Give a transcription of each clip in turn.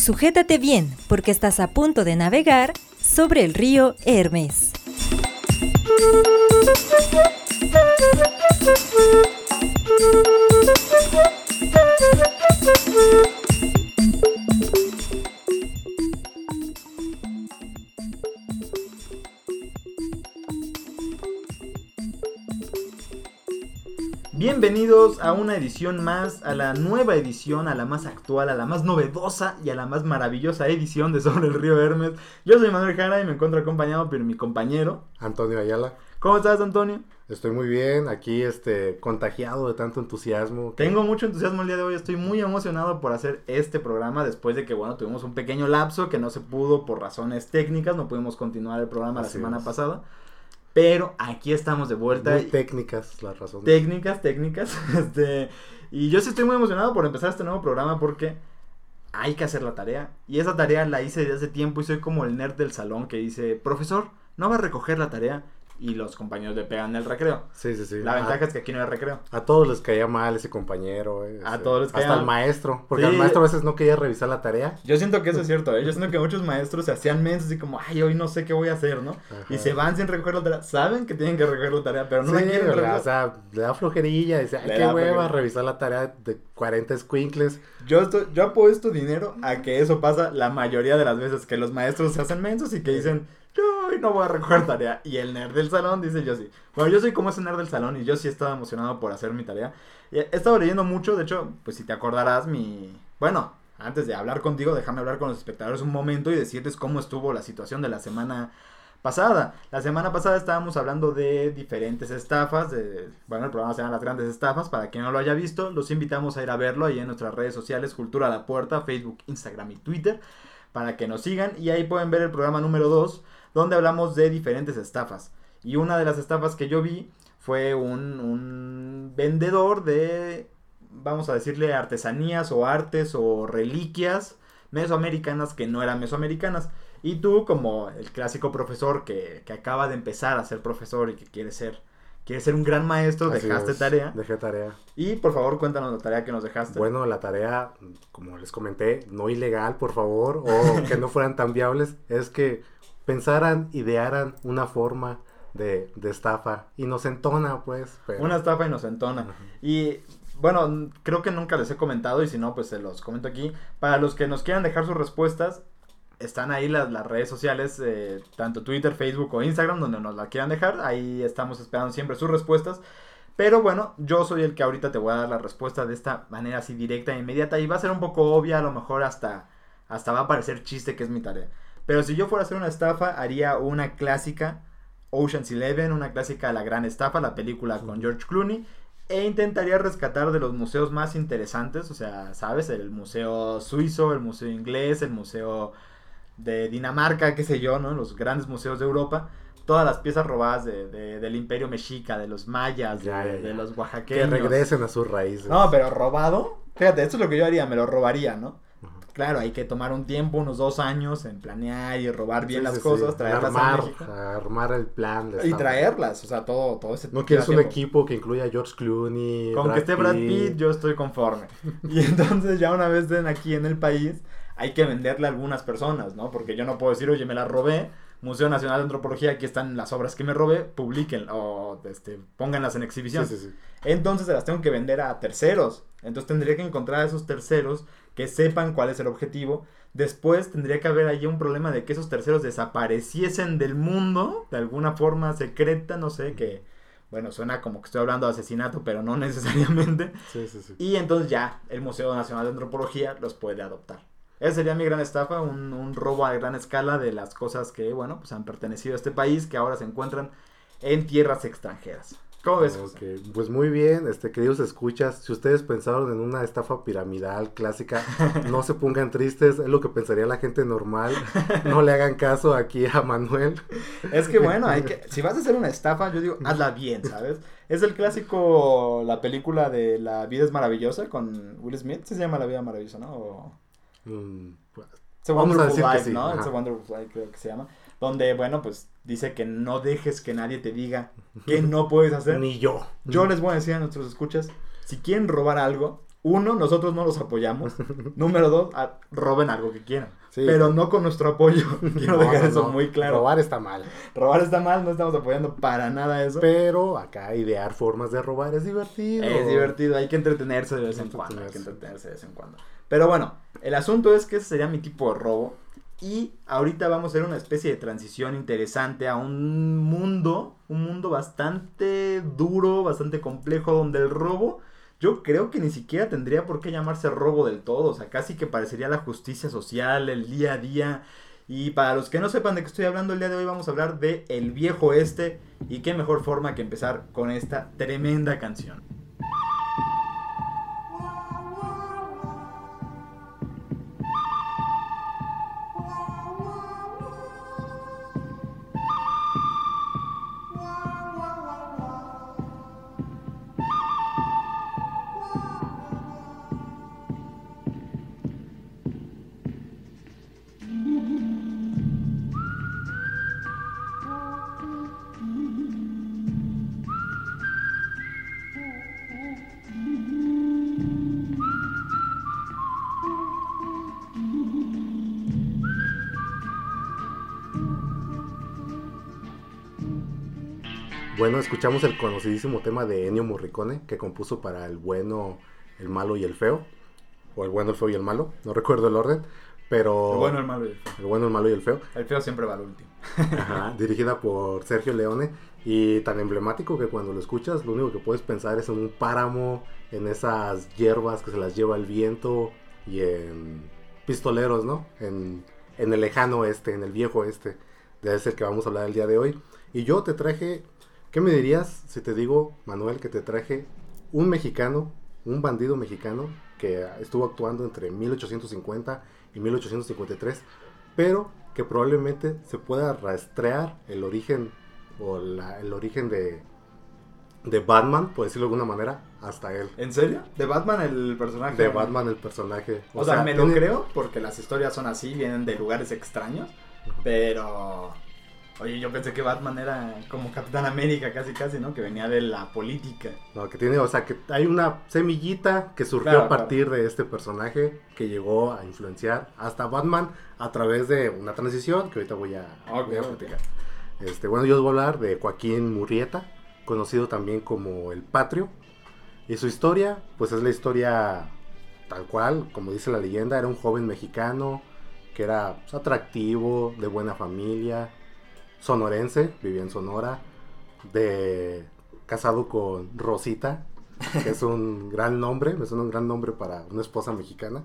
Sujétate bien, porque estás a punto de navegar sobre el río Hermes. Bienvenidos a una edición más, a la nueva edición, a la más actual, a la más novedosa y a la más maravillosa edición de Sobre el Río Hermes. Yo soy Manuel Jara y me encuentro acompañado por mi compañero Antonio Ayala. ¿Cómo estás, Antonio? Estoy muy bien, aquí este contagiado de tanto entusiasmo. Tengo mucho entusiasmo el día de hoy, estoy muy emocionado por hacer este programa después de que, bueno, tuvimos un pequeño lapso que no se pudo por razones técnicas, no pudimos continuar el programa la Así semana es. pasada. Pero aquí estamos de vuelta. Muy técnicas las razones. técnicas, técnicas. Este, y yo sí estoy muy emocionado por empezar este nuevo programa porque hay que hacer la tarea. Y esa tarea la hice desde hace tiempo y soy como el nerd del salón que dice, profesor, no va a recoger la tarea. Y los compañeros le pegan el recreo. Sí, sí, sí. La a, ventaja es que aquí no hay recreo. a todos les caía mal ese compañero. eh, A ese- todos les Hasta caía al mal. maestro. Porque Sí. el maestro a veces no quería revisar la tarea. Yo siento que eso es cierto, ¿eh? Yo siento que muchos maestros se hacían mensos y como, ay, hoy no sé qué voy a hacer, ¿no? Ajá. Y se van sin recoger la tarea. Saben que tienen que recoger la tarea, pero no la sí, quieren o sea, le da flojerilla. Dice, ay, qué hueva revisar la tarea de 40 squinkles. Yo, estoy, yo apuesto dinero a que eso pasa la mayoría de las veces, que los maestros se hacen mensos y que dicen, yo no voy a recoger tarea. Y el nerd del salón dice, yo sí. Bueno, yo soy como ese nerd del salón y yo sí estaba emocionado por hacer mi tarea. He estado leyendo mucho, de hecho, pues si te acordarás, mi... Bueno, antes de hablar contigo, déjame hablar con los espectadores un momento y decirles cómo estuvo la situación de la semana pasada. La semana pasada estábamos hablando de diferentes estafas, de, bueno, el programa se llama Las Grandes Estafas, para quien no lo haya visto, los invitamos a ir a verlo ahí en nuestras redes sociales, Cultura a la Puerta, Facebook, Instagram y Twitter, para que nos sigan y ahí pueden ver el programa número 2, donde hablamos de diferentes estafas. Y una de las estafas que yo vi fue un, un vendedor de, vamos a decirle, artesanías o artes o reliquias mesoamericanas que no eran mesoamericanas. Y tú, como el clásico profesor que, que acaba de empezar a ser profesor y que quiere ser, quiere ser un gran maestro, Así dejaste es, tarea. Dejé tarea. Y por favor, cuéntanos la tarea que nos dejaste. Bueno, la tarea, como les comenté, no ilegal, por favor, o que no fueran tan viables, es que pensaran, idearan una forma de, de estafa inocentona, pues. pero- Una estafa inocentona. Y bueno, creo que nunca les he comentado y si no, pues se los comento aquí. Para los que nos quieran dejar sus respuestas, están ahí las, las redes sociales, eh, tanto Twitter, Facebook o Instagram, donde nos la quieran dejar. Ahí estamos esperando siempre sus respuestas. Pero bueno, yo soy el que ahorita te voy a dar la respuesta de esta manera así directa e inmediata. Y va a ser un poco obvia, a lo mejor hasta, hasta va a parecer chiste que es mi tarea. Pero si yo fuera a hacer una estafa, haría una clásica Ocean's Eleven, una clásica La Gran Estafa, la película con. George Clooney. E intentaría rescatar de los museos más interesantes, o sea, ¿sabes? El museo suizo, el museo inglés, el museo de Dinamarca, qué sé yo, ¿no? Los grandes museos de Europa. Todas las piezas robadas de, de- del imperio mexica, de los mayas, Ya, de, ya, ya. de los que oaxaqueños. regresen a sus raíces. No, pero robado. Fíjate, esto es lo que yo haría, me lo robaría, ¿no? Claro, hay que tomar un tiempo, unos dos años en planear y robar bien Sí, las sí, cosas, sí. traerlas armar, a México. armar el plan. de Y traerlas, o sea, todo, todo ese No quieres un tiempo. equipo que incluya a George Clooney. Con que esté Brad Pitt, yo estoy conforme. Y entonces ya una vez estén aquí en el país, hay que venderle a algunas personas, ¿no? Porque yo no puedo decir, oye, me la robé, Museo Nacional de Antropología, aquí están las obras que me robé, publiquen o este, pónganlas en exhibición. Sí, sí, sí. Entonces se las tengo que vender a terceros. Entonces tendría que encontrar a esos terceros que sepan cuál es el objetivo. Después tendría que haber allí un problema de que esos terceros desapareciesen del mundo de alguna forma secreta, no sé, que, bueno, suena como que estoy hablando de asesinato, pero no necesariamente. Sí, sí, sí. Y entonces ya el Museo Nacional de Antropología los puede adoptar. Esa sería mi gran estafa, un, un robo a gran escala de las cosas que, bueno, pues han pertenecido a este país, que ahora se encuentran en tierras extranjeras. ¿Cómo ves? Pues muy bien, este, queridos escuchas, si ustedes pensaron en una estafa piramidal clásica, no se pongan tristes, es lo que pensaría la gente normal, no le hagan caso aquí a Manuel. Es que bueno, hay que, si vas a hacer una estafa, yo digo, hazla bien, ¿sabes? Es el clásico, la película de La vida es maravillosa con Will Smith, ¿sí se llama La vida maravillosa, ¿no? O Mm, pues, It's a Wonderful Life, sí, ¿no? ajá. It's a Wonderful Life creo que se llama. Donde, bueno, pues dice que no dejes que nadie te diga que no puedes hacer. Ni yo. Yo les voy a decir a nuestros escuchas, si quieren robar algo, uno, nosotros no los apoyamos. Número dos, a- roben algo que quieran. Sí. Pero no con nuestro apoyo. Quiero No, dejar no, eso no. muy claro. Robar está mal. Robar está mal, no estamos apoyando para nada eso. Pero acá idear formas de robar es divertido. Es divertido, hay que entretenerse de vez en cuando, hay que Entretenerse. entretenerse de vez en cuando. Pero bueno, el asunto es que ese sería mi tipo de robo. Y ahorita vamos a hacer una especie de transición interesante a un mundo, un mundo bastante duro, bastante complejo, donde el robo, yo creo que ni siquiera tendría por qué llamarse robo del todo. O sea, casi que parecería la justicia social, el día a día. Y para los que no sepan de qué estoy hablando el día de hoy, vamos a hablar de El Viejo Este. Y qué mejor forma que empezar con esta tremenda canción. Bueno, escuchamos el conocidísimo tema de Ennio Morricone que compuso para el bueno, el malo y el feo. O el bueno, el feo y el malo. No recuerdo el orden. Pero. El bueno, el malo y el feo. el bueno, el malo y el feo. El feo siempre va al último. Ajá, dirigida por Sergio Leone y tan emblemático que cuando lo escuchas lo único que puedes pensar es en un páramo, en esas hierbas que se las lleva el viento y en pistoleros, ¿no? En, en el lejano este, en el viejo este, de ese que vamos a hablar el día de hoy. Y yo te traje, ¿qué me dirías si te digo, Manuel, que te traje un mexicano, un bandido mexicano que estuvo actuando entre 1850 y 1853, pero que probablemente se pueda rastrear el origen o la- el origen de, de Batman, por decirlo de alguna manera, hasta él. ¿En serio? ¿De Batman el personaje? De Batman el personaje. O, sea, me lo creo porque las historias son así, vienen de lugares extraños. Pero. Oye, yo pensé que Batman era como Capitán América, casi casi, ¿no? Que venía de la política. No, que tiene, o sea, que hay una semillita que surgió Claro, a partir de este personaje que llegó a influenciar hasta Batman a través de una transición que ahorita voy a, Ok, voy a ok. platicar. Este, bueno, yo os voy a hablar de Joaquín Murrieta, conocido también como El Patrio. Y su historia, pues es la historia tal cual, como dice la leyenda, era un joven mexicano que era pues, atractivo, de buena familia, sonorense, vivía en Sonora, de casado con Rosita, que es un gran nombre, me suena un gran nombre para una esposa mexicana.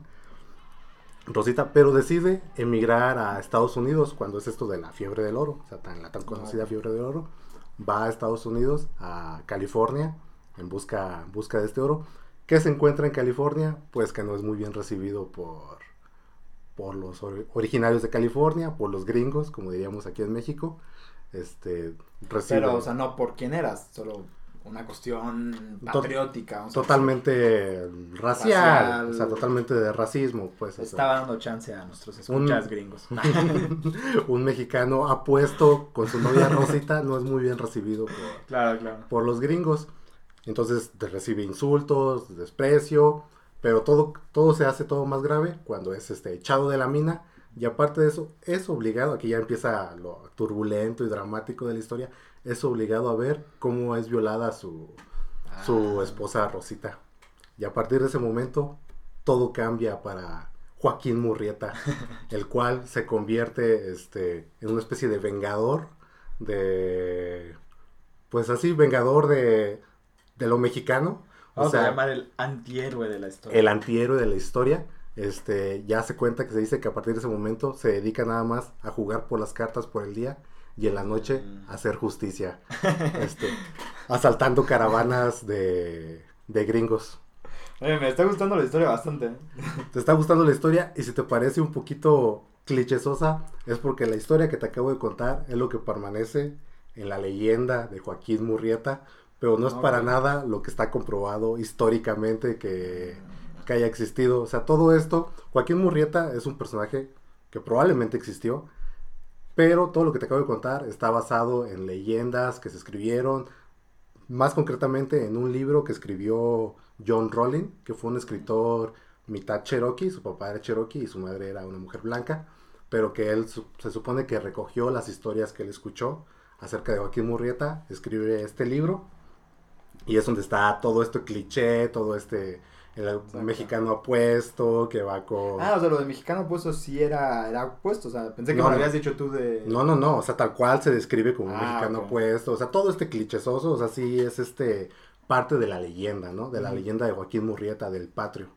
Rosita, pero decide emigrar a Estados Unidos cuando es esto de la fiebre del oro, o sea, tan, la tan conocida fiebre del oro. Va a Estados Unidos, a California, en busca, busca de este oro. ¿Qué se encuentra en California? Pues que no es muy bien recibido por, por los ori- originarios de California, por los gringos, como diríamos aquí en México. Este, recibe Pero, o sea, no por quién eras, solo una cuestión patriótica. o sea, totalmente racial, Racial. o sea, totalmente de racismo, pues. o sea. Estaba dando chance a nuestros Un- escuchas gringos. un mexicano apuesto con su novia Rosita no es muy bien recibido por, claro, claro. por los gringos. Entonces te recibe insultos, desprecio, pero todo, todo se hace todo más grave cuando es este, echado de la mina. Y aparte de eso, es obligado, aquí ya empieza lo turbulento y dramático de la historia, es obligado a ver cómo es violada su, su Ah. esposa Rosita. Y a partir de ese momento, todo cambia para Joaquín Murrieta, el cual se convierte este, en una especie de vengador de... Pues así, vengador de, de lo mexicano. Vamos o sea, a llamar el antihéroe de la historia. el antihéroe de la historia. Este, ya se cuenta que se dice que a partir de ese momento se dedica nada más a jugar por las cartas por el día y en la noche Mm. a hacer justicia. Este, asaltando caravanas de, de gringos. Oye, me está gustando la historia bastante. ¿eh? ¿Te está gustando la historia? Y si te parece un poquito clichésosa, es porque la historia que te acabo de contar es lo que permanece en la leyenda de Joaquín Murrieta, pero no es para nada lo que está comprobado históricamente que, que haya existido. O sea, todo esto, Joaquín Murrieta es un personaje que probablemente existió, pero todo lo que te acabo de contar está basado en leyendas que se escribieron más concretamente en un libro que escribió John Rowling, que fue un escritor mitad cherokee, su papá era cherokee y su madre era una mujer blanca, pero que él su- se supone que recogió las historias que él escuchó acerca de Joaquín Murrieta, escribe este libro y es donde está todo este cliché, todo este el Exacto. mexicano apuesto que va con Ah, o sea, lo de mexicano puesto sí era, era puesto. O sea, pensé que No, me lo habías dicho tú de. No, no, no, o sea, tal cual se describe como un Ah, mexicano ok. opuesto, o sea, todo este clichesoso, o sea, sí es este parte de la leyenda, ¿no? De la Ujú. leyenda de Joaquín Murrieta, del patrio.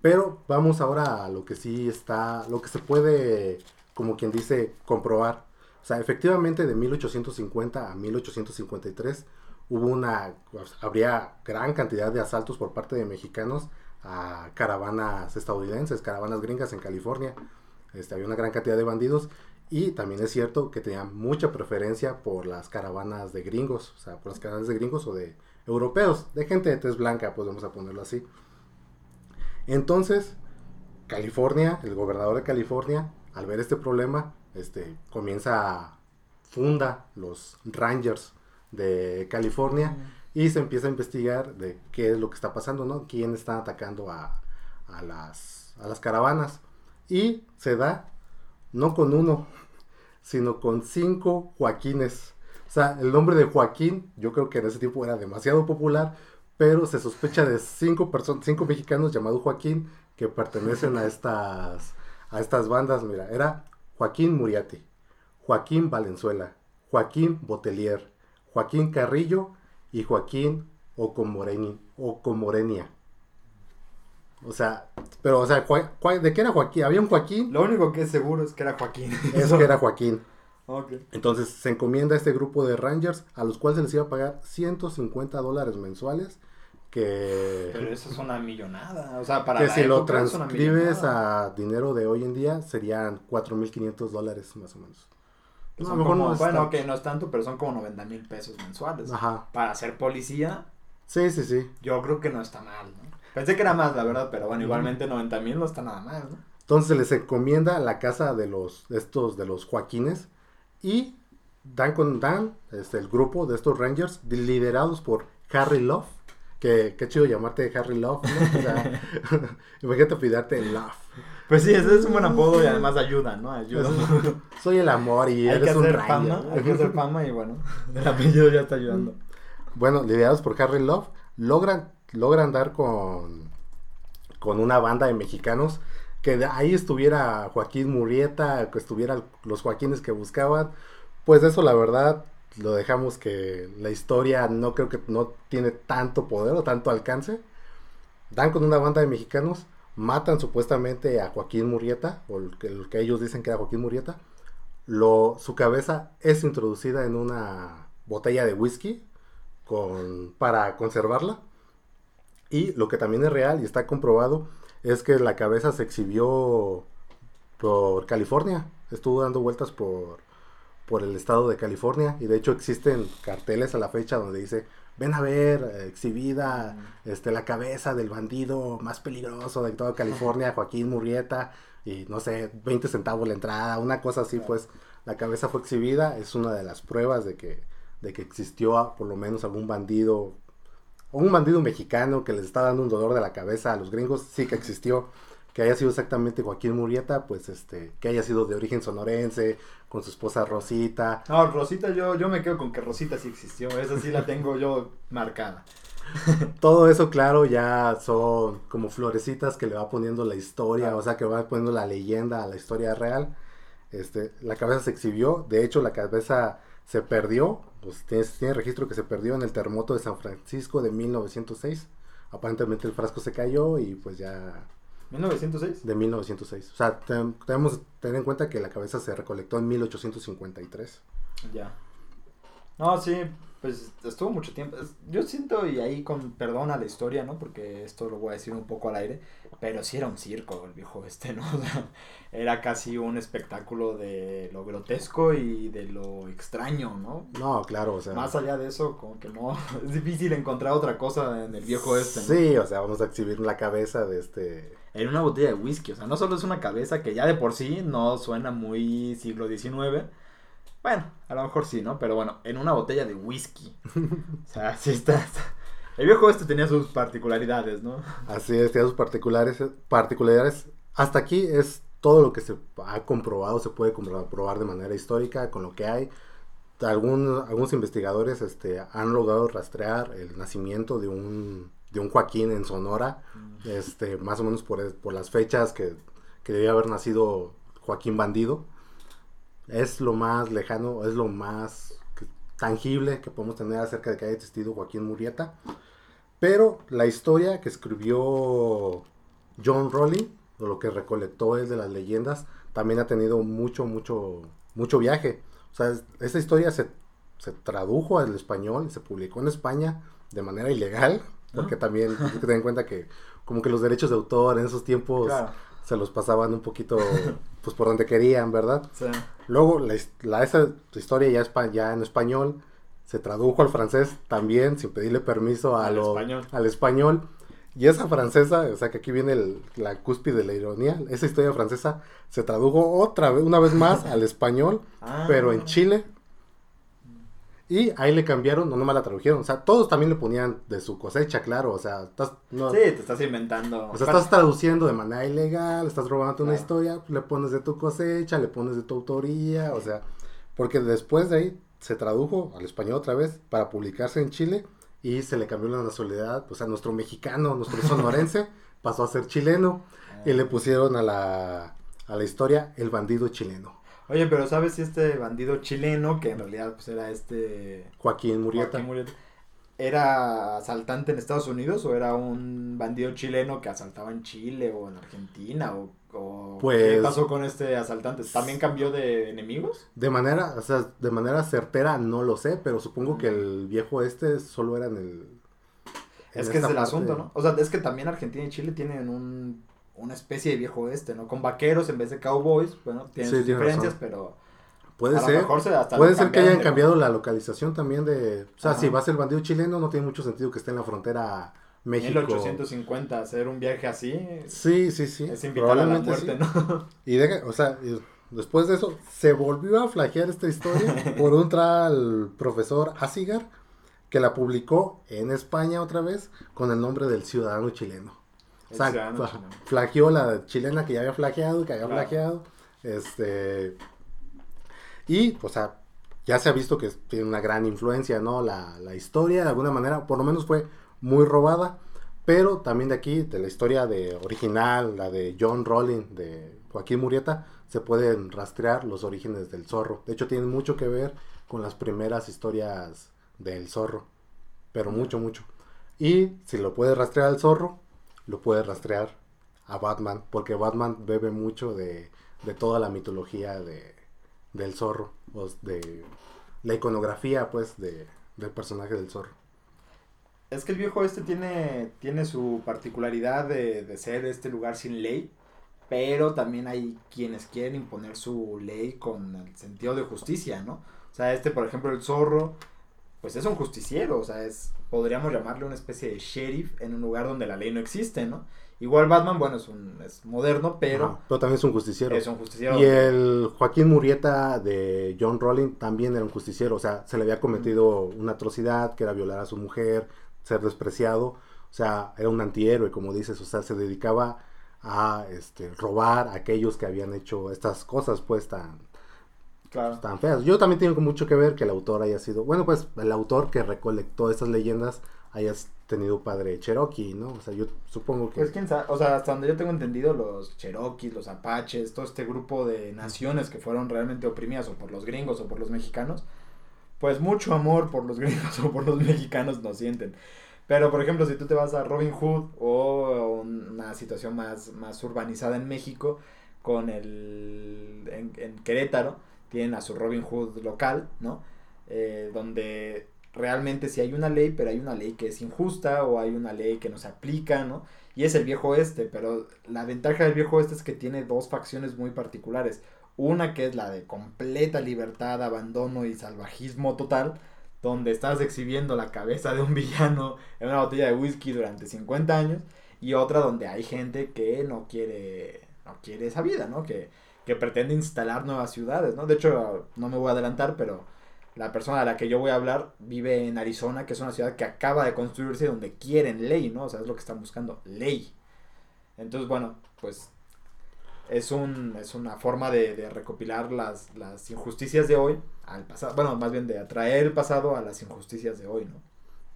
Pero vamos ahora a lo que sí está, lo que se puede, como quien dice, comprobar. O sea, efectivamente de 1850 a 1853 hubo una, habría gran cantidad de asaltos por parte de mexicanos a caravanas estadounidenses, caravanas gringas en California. Este, había una gran cantidad de bandidos y también es cierto que tenían mucha preferencia por las caravanas de gringos, o sea, por las caravanas de gringos o de europeos, de gente de tez blanca, pues vamos a ponerlo así. Entonces, California, el gobernador de California, al ver este problema, este, comienza a funda los Rangers de California y se empieza a investigar de qué es lo que está pasando, ¿no? Quién está atacando a, a las, a las caravanas. Y se da, no con uno, sino con cinco Joaquines. O sea, el nombre de Joaquín, yo creo que en ese tiempo era demasiado popular, pero se sospecha de cinco personas, cinco mexicanos llamados Joaquín que pertenecen a estas, a estas bandas. Mira, era Joaquín Muriati, Joaquín Valenzuela, Joaquín Botelier, Joaquín Carrillo y Joaquín Ocomoreni, Ocomorenia. O sea, pero, o sea, ¿de qué era Joaquín? Había un Joaquín, Lo único que es seguro es que era Joaquín. es que era Joaquín. Ok. Entonces se encomienda a este grupo de Rangers a los cuales se les iba a pagar 150 dólares mensuales. Que, Pero eso es una millonada. O sea, para que la si lo transcribes a dinero de hoy en día serían 4.500 dólares más o menos. Que No, a son mejor como- no bueno, tanto. que no es tanto, pero son como 90 mil pesos mensuales. Ajá. Para ser policía, Sí, sí, sí. yo creo que no está mal, ¿no? Pensé que era más, la verdad, pero bueno, igualmente 90 mil no está nada mal, ¿no? Entonces se les encomienda la casa de los de estos de los Joaquines y dan con dan este, el grupo de estos Rangers liderados por Harry Love. Que qué chido llamarte Harry Love, ¿no? O sea, imagínate pidarte Love. Pues sí, ese es un buen apodo y además ayuda, ¿no? Ayuda. Soy el amor y hay que eres un hacer Ranger. fama, hay que hacer fama y bueno, el apellido ya está ayudando. Bueno, liderados por Harry Love, logran, logran dar con, con una banda de mexicanos que de ahí estuviera Joaquín Murrieta, que estuvieran los Joaquines que buscaban. Pues eso la verdad lo dejamos que la historia no creo que no tiene tanto poder o tanto alcance. Dan con una banda de mexicanos, matan supuestamente a Joaquín Murrieta, o el que, el que ellos dicen que era Joaquín Murrieta. Su cabeza es introducida en una botella de whisky para conservarla. Y lo que también es real y está comprobado es que la cabeza se exhibió por California. Estuvo dando vueltas por el estado de California. Y de hecho existen carteles a la fecha donde dice, ven a ver, eh, exhibida este, la cabeza del bandido más peligroso de toda California, Joaquín Murrieta. Y no sé, 20 centavos la entrada, una cosa así, pues la cabeza fue exhibida. Es una de las pruebas de que, de que existió ah, por lo menos algún bandido o un bandido mexicano que les está dando un dolor de la cabeza a los gringos, sí que existió. Que haya sido exactamente Joaquín Murrieta, pues este, que haya sido de origen sonorense, con su esposa Rosita. No, Rosita, yo, yo me quedo con que Rosita sí existió, esa sí la tengo yo marcada. Todo eso, claro, ya son como florecitas que le va poniendo la historia, o sea, que va poniendo la leyenda a la historia real. Este, la cabeza se exhibió, de hecho la cabeza se perdió, pues tiene, tiene registro que se perdió en el terremoto de San Francisco de 1906. Aparentemente el frasco se cayó y pues ya ¿1906? de 1906. O sea, ten- tenemos que tener en cuenta que la cabeza se recolectó en 1853. Ya. No, sí, pues estuvo mucho tiempo. Yo siento, y ahí con perdón a la historia, ¿no? Porque esto lo voy a decir un poco al aire, pero sí era un circo el viejo este, ¿no? O sea, era casi un espectáculo de lo grotesco y de lo extraño, ¿no? No, claro, o sea. Más allá de eso, como que no, es difícil encontrar otra cosa en el viejo este, ¿no? Sí, o sea, vamos a exhibir la cabeza de este. En una botella de whisky, o sea, no solo es una cabeza que ya de por sí no suena muy siglo XIX. Bueno, a lo mejor sí, ¿no? Pero bueno, en una botella de whisky. O sea, sí está. El viejo este tenía sus particularidades, ¿no? Así es, tiene sus particulares, particularidades. Hasta aquí es todo lo que se ha comprobado, se puede comprobar de manera histórica con lo que hay. Algún- algunos investigadores este, han logrado rastrear el nacimiento de un, de un Joaquín en Sonora, este, más o menos por, por las fechas que, que debía haber nacido Joaquín Bandido. Es lo más lejano, es lo más tangible que podemos tener acerca de que haya existido Joaquín Murieta. Pero la historia que escribió John Rowling, o lo que recolectó es de las leyendas, también ha tenido mucho, mucho, mucho viaje. O sea, es- esta historia se, se tradujo al español y se publicó en España de manera ilegal, porque también hay que tener en cuenta que como que los derechos de autor en esos tiempos Claro. se los pasaban un poquito pues por donde querían, ¿verdad? Sea, Luego, la, esa historia ya, ya en español se tradujo al francés también, sin pedirle permiso a Al lo- español. al español. Y esa francesa, o sea que aquí viene el- la cúspide de la ironía, esa historia francesa se tradujo otra vez, una vez más al español, Ah. pero en Chile. Y ahí le cambiaron, no nomás la tradujeron, o sea, todos también le ponían de su cosecha, claro, o sea, estás, no, sí, te estás inventando. o sea, estás traduciendo de manera ilegal, estás robando una Claro. historia, le pones de tu cosecha, le pones de tu autoría, o sea, porque después de ahí se tradujo al español otra vez para publicarse en Chile y se le cambió la nacionalidad, pues a nuestro mexicano, nuestro sonorense, pasó a ser chileno y le pusieron a la, a la historia el bandido chileno, Oye, pero ¿sabes si este bandido chileno, que en realidad pues era este... Joaquín Murieta. Joaquín Murieta, ¿Era asaltante en Estados Unidos o era un bandido chileno que asaltaba en Chile o en Argentina? ¿O, o qué Pues- pasó con este asaltante? ¿También cambió de enemigos? De manera, o sea, de manera certera no lo sé, pero supongo que el viejo este solo era en el... en Es que es el asunto, ¿no? O sea, es que también Argentina y Chile tienen un, una especie de viejo este, ¿no? Con vaqueros en vez de cowboys, bueno, tienen Sí, sus tienes diferencias, razón. pero Puede ser. se Puede ser que hayan de- cambiado la localización también de... O sea, Ajá. si va a ser el bandido chileno, no tiene mucho sentido que esté en la frontera México. 1850 hacer un viaje así Sí, sí, sí. es invitar a la muerte, sí. ¿no? Y deja, o sea, después de eso, se volvió a flagear esta historia por un tal profesor Asigar, que la publicó en España otra vez con el nombre del ciudadano chileno. O El sea, flaqueó la chilena que ya había flaqueado, que había Claro. flaqueado. Este. Y, o sea, ya se ha visto que tiene una gran influencia, ¿no? La, la historia, de alguna manera, por lo menos fue muy robada. Pero también de aquí, de la historia de original, la de John Rowling, de Joaquín Murieta, se pueden rastrear los orígenes del zorro. De hecho, tienen mucho que ver con las primeras historias del zorro. Pero mucho, mucho. Y si lo puede rastrear al zorro, lo puede rastrear a Batman. Porque Batman bebe mucho de, de toda la mitología de, del zorro. O de la iconografía, pues, de, del personaje del zorro. Es que el viejo este tiene, tiene su particularidad de, de ser este lugar sin ley, pero también hay quienes quieren imponer su ley con el sentido de justicia, ¿no? O sea, este, por ejemplo, el zorro, pues es un justiciero, o sea, es, podríamos llamarle una especie de sheriff en un lugar donde la ley no existe, ¿no? Igual Batman, bueno, es, un, es moderno, pero Ajá, pero también es un justiciero. es un justiciero. Y el Joaquín Murieta de John Rowling también era un justiciero, o sea, se le había cometido una atrocidad, que era violar a su mujer, ser despreciado, o sea, era un antihéroe, como dices, o sea, se dedicaba a este, robar a aquellos que habían hecho estas cosas, pues, tan, Claro. tan feas. Yo también tengo mucho que ver que el autor haya sido, bueno, pues, el autor que recolectó estas leyendas haya tenido padre Cherokee, ¿no? O sea, yo supongo que... Pues quién sabe, o sea, hasta donde yo tengo entendido, los Cherokees, los Apaches, todo este grupo de naciones que fueron realmente oprimidas o por los gringos o por los mexicanos, pues mucho amor por los gringos o por los mexicanos no sienten. Pero, por ejemplo, si tú te vas a Robin Hood o una situación más, más urbanizada en México, con el... en, en Querétaro, tienen a su Robin Hood local, ¿no? Eh, donde realmente sí hay una ley, pero hay una ley que es injusta o hay una ley que no se aplica, ¿no? Y es el viejo este, pero la ventaja del viejo este es que tiene dos facciones muy particulares. Una que es la de completa libertad, abandono y salvajismo total, donde estás exhibiendo la cabeza de un villano en una botella de whisky durante 50 años, y otra donde hay gente que no quiere, no quiere esa vida, ¿no? Que, que pretende instalar nuevas ciudades, ¿no? De hecho, no me voy a adelantar, pero la persona a la que yo voy a hablar vive en Arizona, que es una ciudad que acaba de construirse donde quieren ley, ¿no? O sea, es lo que están buscando, ley. Entonces, bueno, pues es, un, es una forma de, de recopilar las, las injusticias de hoy al pasado, bueno, más bien de atraer el pasado a las injusticias de hoy, ¿no?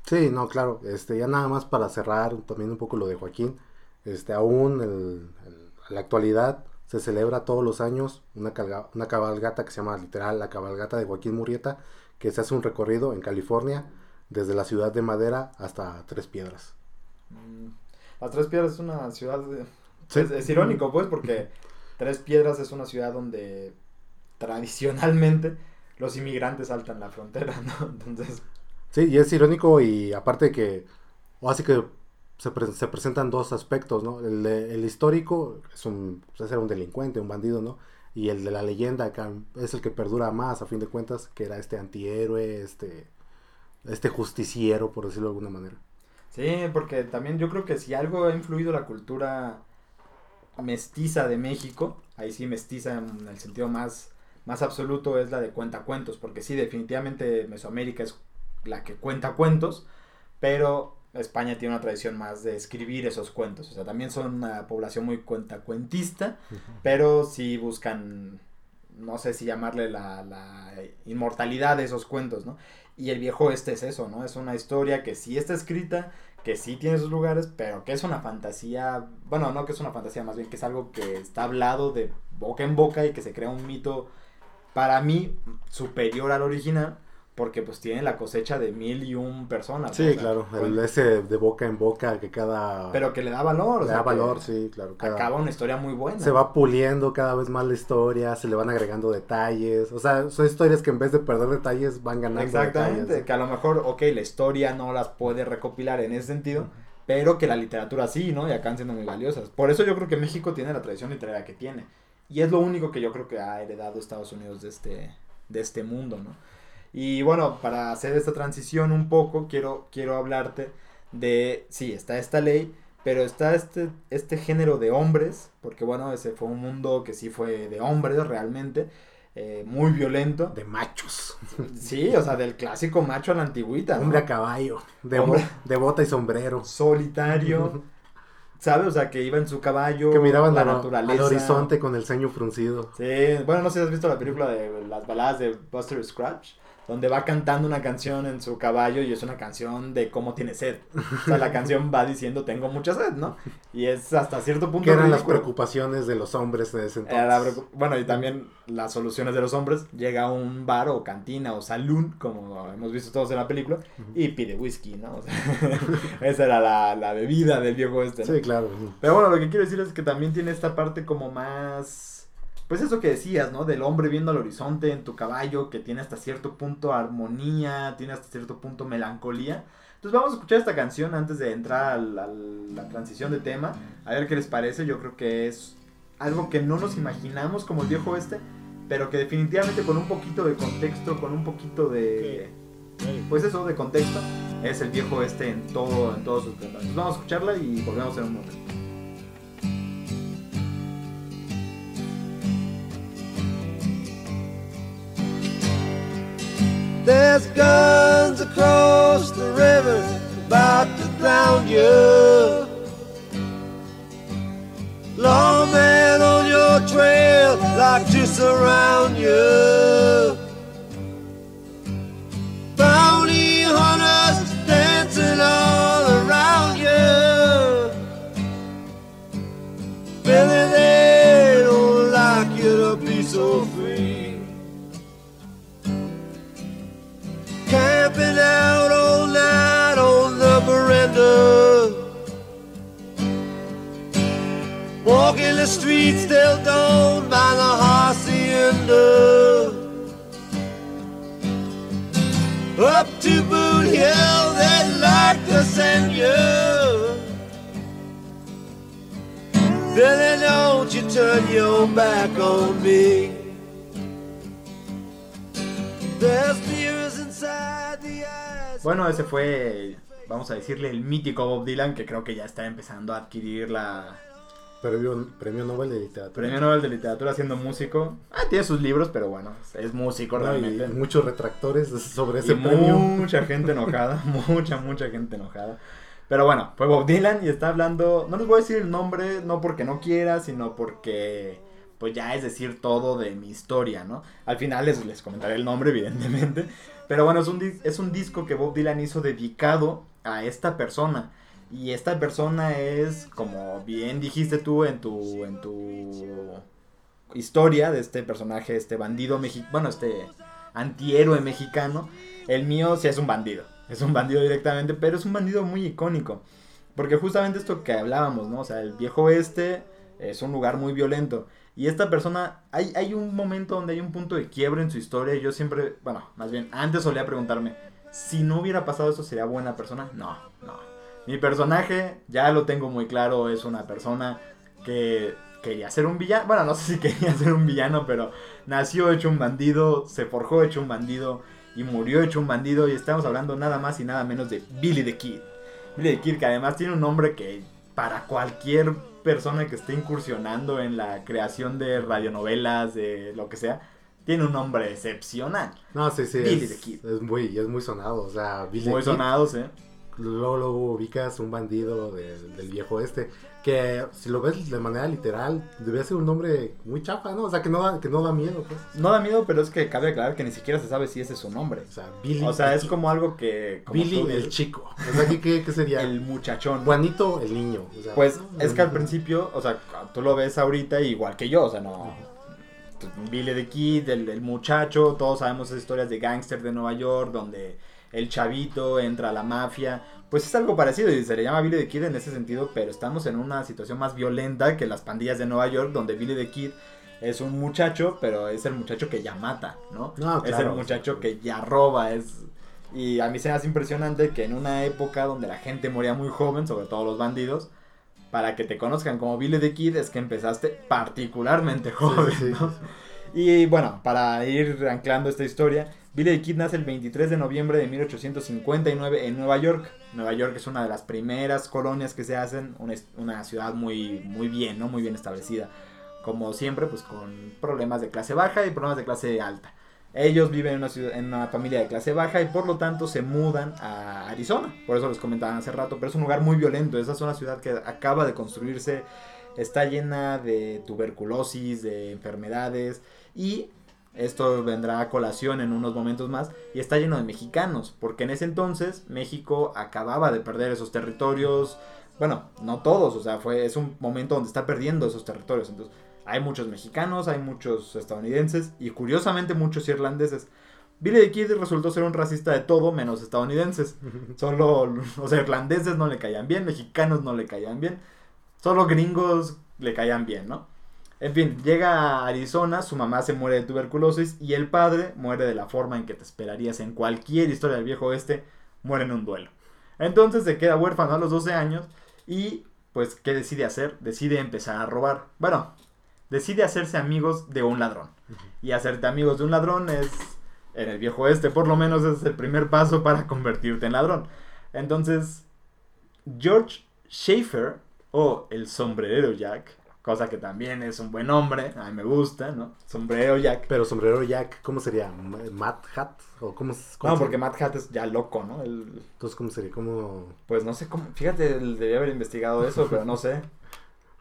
Sí, no, claro. Este, ya nada más para cerrar también un poco lo de Joaquín. Este, aún el, el- la actualidad se celebra todos los años una, calga- una cabalgata que se llama literal la cabalgata de Joaquín Murrieta, que se hace un recorrido en California desde la ciudad de Madera hasta Tres Piedras. Mm, Las Tres Piedras es una ciudad... de- Sí. Es, es irónico, pues, porque Tres Piedras es una ciudad donde tradicionalmente los inmigrantes saltan la frontera, ¿no? Entonces, Sí, y es irónico y aparte que, o así que se, pre- se presentan dos aspectos, ¿no? El, el histórico es un, pues era un delincuente, un bandido, ¿no? Y el de la leyenda acá es el que perdura más, a fin de cuentas, que era este antihéroe, este, este justiciero, por decirlo de alguna manera. sí, porque también yo creo que si algo ha influido la cultura mestiza de México, ahí sí mestiza en el sentido más, más absoluto es la de cuentacuentos, porque sí, definitivamente Mesoamérica es la que cuenta cuentos, pero España tiene una tradición más de escribir esos cuentos, o sea, también son una población muy cuentacuentista, pero sí buscan, no sé si llamarle la, la inmortalidad de esos cuentos, ¿no? Y el viejo este es eso, ¿no? Es una historia que sí está escrita, que sí tiene sus lugares, pero que es una fantasía, bueno, no que es una fantasía, más bien que es algo que está hablado de boca en boca y que se crea un mito, para mí, superior al original, porque pues tiene la cosecha de mil y un personas. Sí, ¿no? O sea, claro, el, ese de boca en boca que cada... pero que le da valor, o le sea, da valor, sí, claro. cada- Acaba una historia muy buena. se va puliendo cada vez más la historia, se le van agregando detalles. O sea, son historias que en vez de perder detalles van ganando Exactamente, detalles. que a lo mejor, ok, la historia no las puede recopilar en ese sentido, pero que la literatura sí, ¿no? Y acaban siendo muy valiosas. Por eso yo creo que México tiene la tradición literaria que tiene. Y es lo único que yo creo que ha heredado Estados Unidos de este, de este mundo, ¿no? Y bueno, para hacer esta transición un poco, quiero, quiero hablarte de, sí, está esta ley, pero está este, este género de hombres, porque bueno, ese fue un mundo que sí fue de hombres realmente, eh, muy violento. De machos. Sí, o sea, del clásico macho a la antigüita. ¿no? Hombre a caballo. De, bo- Hombre. de bota y sombrero. Solitario. ¿Sabes? O sea, que iba en su caballo. Que miraban la al, naturaleza. al horizonte con el ceño fruncido. Sí, bueno, no sé si has visto la película de las baladas de Buster Scratch, donde va cantando una canción en su caballo y es una canción de cómo tiene sed. O sea, la canción va diciendo tengo mucha sed, ¿no? Y es hasta cierto punto Que eran las preocupaciones de los hombres de ese entonces. La bueno, y también las soluciones de los hombres. Llega a un bar o cantina o saloon, como hemos visto todos en la película, y pide whisky, ¿no? O sea, esa era la, la bebida del viejo este. ¿no? Sí, claro. Pero bueno, lo que quiero decir es que también tiene esta parte como más... Pues eso que decías, ¿no? Del hombre viendo al horizonte en tu caballo, que tiene hasta cierto punto armonía, tiene hasta cierto punto melancolía. Entonces vamos a escuchar esta canción antes de entrar a la transición de tema. A ver qué les parece. Yo creo que es algo que no nos imaginamos como el viejo este, pero que definitivamente con un poquito de contexto, con un poquito de... Pues eso, de contexto, es el viejo este en todo, en todo su esplendor. Entonces vamos a escucharla y volvemos en un momento. There's guns across the river about to drown you. Lawman on your trail like to surround you. Bounty hunters dancing the streets till dawn by the hacienda. Up to Boot Hill, they'd like to send you. Billy, don't you turn your back on me. There's tears inside the eyes. Bueno, ese fue, vamos a decirle, el mítico Bob Dylan, que creo que ya está empezando a adquirir la, Premio, premio Nobel de Literatura. Premio Nobel de Literatura siendo músico. Ah, tiene sus libros, pero bueno, es músico No, y realmente. muchos retractores sobre Y ese premio. mucha gente enojada, mucha, mucha gente enojada. Pero bueno, fue Bob Dylan y está hablando, no les voy a decir el nombre, no porque no quiera, sino porque pues ya es decir todo de mi historia, ¿no? Al final les, les comentaré el nombre, evidentemente. Pero bueno, es un, es un disco que Bob Dylan hizo dedicado a esta persona. Y esta persona es, como bien dijiste tú en tu, en tu historia de este personaje, este bandido mexicano, bueno, este antihéroe mexicano. El mío sí es un bandido, es un bandido directamente, pero es un bandido muy icónico. Porque justamente esto que hablábamos, ¿no? O sea, el viejo oeste es un lugar muy violento. Y esta persona, hay, hay un momento donde hay un punto de quiebre en su historia. Y yo siempre, bueno, más bien, antes solía preguntarme, si no hubiera pasado eso, ¿sería buena persona? No, no. Mi personaje, ya lo tengo muy claro, es una persona que quería ser un villano. Bueno, no sé si quería ser un villano, pero nació hecho un bandido, se forjó hecho un bandido y murió hecho un bandido. Y estamos hablando nada más y nada menos de Billy the Kid. Billy the Kid, que además tiene un nombre que para cualquier persona que esté incursionando en la creación de radionovelas, de lo que sea, tiene un nombre excepcional. No, sí, sí. Billy es, the Kid. es muy, es muy sonado. O sea, Billy Muy the Kid, sonados, ¿eh? Luego, luego ubicas un bandido de- del viejo este. Que si lo ves de manera literal, debe ser un nombre muy chafa, ¿no? O sea, que no da, que no da miedo, pues. No da miedo, pero es que cabe aclarar que ni siquiera se sabe si ese es su nombre. O sea, Billy. O sea, es como algo que... como Billy tú el chico. O sea, ¿qué, qué, qué sería? el muchachón. Juanito el niño. o sea, Pues es que al principio, o sea, tú lo ves ahorita igual que yo, o sea, no. Billy the Kid, el, el muchacho, todos sabemos esas historias de gángster de Nueva York, donde el chavito entra a la mafia. Pues es algo parecido y se le llama Billy the Kid en ese sentido, pero estamos en una situación más violenta que las pandillas de Nueva York, donde Billy the Kid es un muchacho, pero es el muchacho que ya mata, ¿no? No, es el claro, muchacho sí. que ya roba, es... Y a mí se me hace impresionante que en una época donde la gente moría muy joven, sobre todo los bandidos, para que te conozcan como Billy the Kid es que empezaste particularmente joven, sí, sí, ¿no? sí. Y bueno, para ir anclando esta historia, Billy the Kid nace el 23 de noviembre de 1859 en Nueva York. Nueva York es una de las primeras colonias que se hacen, una, ciudad muy, muy bien, ¿no? Muy bien establecida. Como siempre, pues con problemas de clase baja y problemas de clase alta. Ellos viven en una, ciudad- en una familia de clase baja y por lo tanto se mudan a Arizona. Por eso les comentaban hace rato, pero es un lugar muy violento. Esa es una ciudad que acaba de construirse, está llena de tuberculosis, de enfermedades y esto vendrá a colación en unos momentos más y está lleno de mexicanos, porque en ese entonces México acababa de perder esos territorios. Bueno, no todos, o sea, fue es un momento donde está perdiendo esos territorios. Entonces, hay muchos mexicanos, hay muchos estadounidenses y curiosamente muchos irlandeses. Billy the Kid resultó ser un racista de todo menos estadounidenses. Solo, o sea, irlandeses no le caían bien, mexicanos no le caían bien, solo gringos le caían bien, ¿no? En fin, llega a Arizona, su mamá se muere de tuberculosis y el padre muere de la forma en que te esperarías en cualquier historia del viejo oeste, muere en un duelo. Entonces se queda huérfano a los 12 años y pues ¿qué decide hacer? Decide empezar a robar. Bueno, decide hacerse amigos de un ladrón. Y hacerte amigos de un ladrón es, en el viejo oeste por lo menos es el primer paso para convertirte en ladrón. Entonces, George Schaefer o el sombrerero Jack, cosa que también es un buen nombre, a mí me gusta, ¿no? Sombrero Jack. Pero sombrero Jack, ¿cómo sería? ¿Ma- ¿Matt Hat? ¿O cómo, No, porque Matt Hat es ya loco, ¿no? Él, Entonces, ¿cómo sería? ¿Cómo...? pues no sé cómo, fíjate, debía haber investigado eso, pero no sé.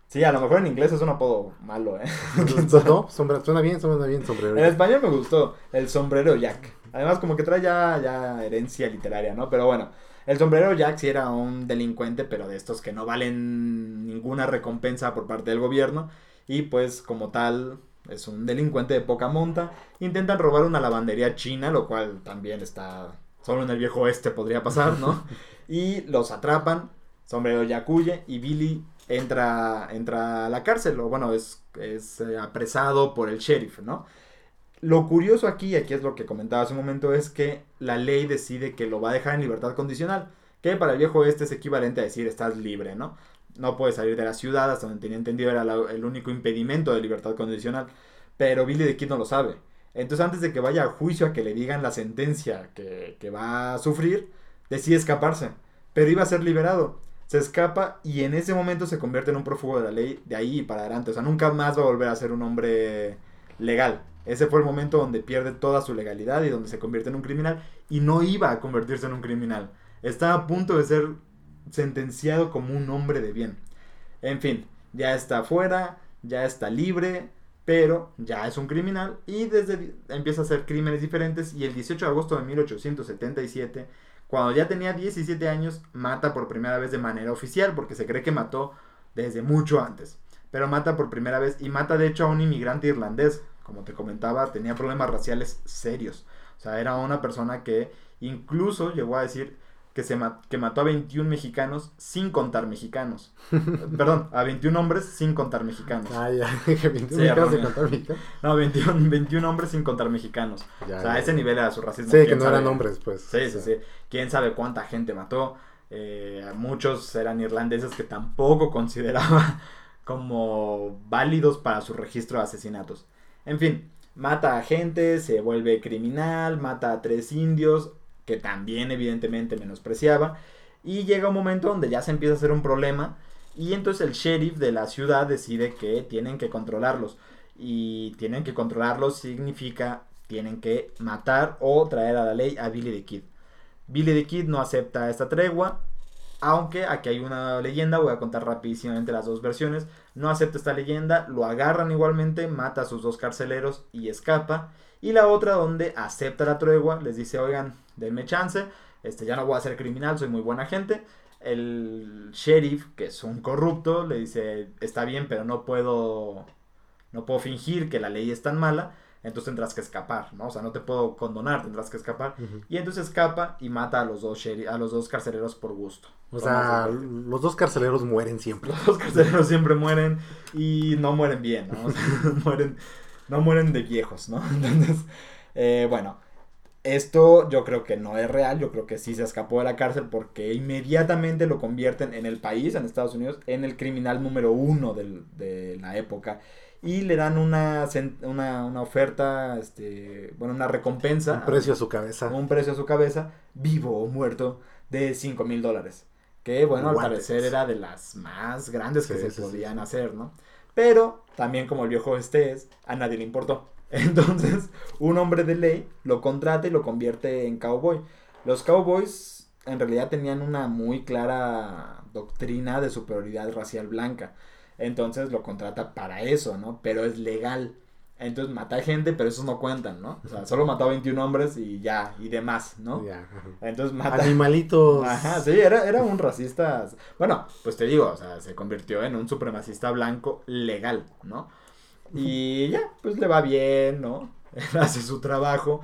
Sí, a lo mejor en inglés es un apodo malo, ¿eh? No, sombra- suena bien, suena bien sombrero En Jack. español me gustó el sombrero Jack. Además, como que trae ya, ya herencia literaria, ¿no? Pero bueno, el sombrero Jack sí era un delincuente, pero de estos que no valen ninguna recompensa por parte del gobierno. Y pues, como tal, es un delincuente de poca monta. Intentan robar una lavandería china, lo cual también está. Solo en el viejo oeste podría pasar, ¿no? y los atrapan. Sombrero Jack huye y Billy entra, entra a la cárcel. O bueno, es, es eh, apresado por el sheriff, ¿no? Lo curioso aquí, y aquí es lo que comentaba hace un momento, es que la ley decide que lo va a dejar en libertad condicional. Que para el viejo oeste es equivalente a decir estás libre, ¿no? No puedes salir de la ciudad, hasta donde tenía entendido era el único impedimento de libertad condicional. Pero Billy the Kid no lo sabe. Entonces antes de que vaya a juicio a que le digan la sentencia que, que va a sufrir, decide escaparse. Pero iba a ser liberado. se escapa y en ese momento se convierte en un prófugo de la ley de ahí para adelante. O sea, nunca más va a volver a ser un hombre legal. Ese fue el momento donde pierde toda su legalidad y donde se convierte en un criminal y no iba a convertirse en un criminal. Está a punto de ser sentenciado como un hombre de bien. En fin, ya está afuera, ya está libre, pero ya es un criminal y desde empieza a hacer crímenes diferentes y el 18 de agosto de 1877, cuando ya tenía 17 años, mata por primera vez de manera oficial porque se cree que mató desde mucho antes. Pero mata por primera vez y mata de hecho a un inmigrante irlandés. Como te comentaba, tenía problemas raciales serios. O sea, era una persona que incluso llegó a decir que, se que mató a 21 mexicanos sin contar mexicanos. Perdón, a 21 hombres sin contar mexicanos. Ah, ya, dije 21 Sí, mexicanos erróneo. contar mexicanos. No, 21, 21 hombres sin contar mexicanos. Ya, o sea, a ya. ese nivel era su racismo. Sí, que ¿Quién no sabe? eran hombres, pues. Sí, o sí, sí. Quién sabe cuánta gente mató. Eh, muchos eran irlandeses que tampoco consideraba como válidos para su registro de asesinatos. En fin, mata a gente, se vuelve criminal, mata a tres indios, que también evidentemente menospreciaba. Y llega un momento donde ya se empieza a hacer un problema. Y entonces el sheriff de la ciudad decide que tienen que controlarlos. Y tienen que controlarlos significa tienen que matar o traer a la ley a Billy the Kid. Billy the Kid no acepta esta tregua. Aunque aquí hay una leyenda, voy a contar rapidísimamente las dos versiones. No acepta esta leyenda, lo agarran igualmente, mata a sus dos carceleros y escapa. Y la otra donde acepta la tregua, les dice, oigan, denme chance, este, ya no voy a ser criminal, soy muy buena gente. El sheriff, que es un corrupto, le dice, está bien, pero no puedo, no puedo fingir que la ley es tan mala, entonces tendrás que escapar, ¿no? O sea, no te puedo condonar, tendrás que escapar. Y entonces escapa y mata a los dos a los dos carceleros por gusto. O sea, los dos carceleros mueren siempre. los dos carceleros siempre mueren y no mueren bien, ¿no? O sea, mueren, no mueren de viejos, ¿no? Entonces, eh, bueno, esto yo creo que no es real, yo creo que sí se escapó de la cárcel porque inmediatamente lo convierten en el país, en Estados Unidos, en el criminal número uno del- de la época. Y le dan una, una, una oferta, este, bueno, una recompensa. Un precio a su cabeza. un precio a su cabeza, vivo o muerto, de 5 mil dólares. Que bueno, al parecer era de las más grandes que Sí, se sí, podían sí. hacer, ¿no? Pero también como el viejo este es, a nadie le importó. Entonces, un hombre de ley lo contrata y lo convierte en cowboy. Los cowboys en realidad tenían una muy clara doctrina de superioridad racial blanca. Entonces lo contrata para eso, ¿no? Pero es legal. Entonces mata gente, pero esos no cuentan, ¿no? O sea, solo mató a 21 hombres y ya, y demás, ¿no? Ya. Entonces mata... Animalitos. Ajá, sí, era, era un racista. Bueno, pues te digo, o sea, se convirtió en un supremacista blanco legal, ¿no? Y ya, pues le va bien, ¿no? Hace su trabajo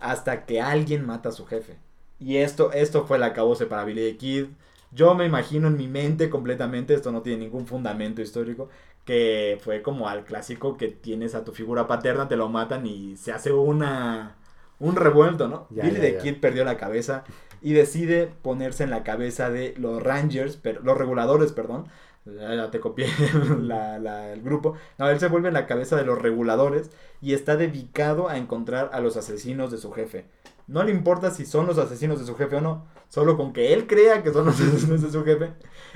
hasta que alguien mata a su jefe. Y esto, esto fue el acabose para Billy the Kid. Yo me imagino en mi mente completamente, esto no tiene ningún fundamento histórico, que fue como al clásico que tienes a tu figura paterna, te lo matan y se hace una un revuelto, ¿no? Ya, Billy ya, the ya. Kid perdió la cabeza y decide ponerse en la cabeza de los Rangers, pero, los reguladores, perdón. Ya te copié la- la- el grupo. No, él se vuelve en la cabeza de los reguladores y está dedicado a encontrar a los asesinos de su jefe. No le importa si son los asesinos de su jefe o no, solo con que él crea que son los asesinos de su jefe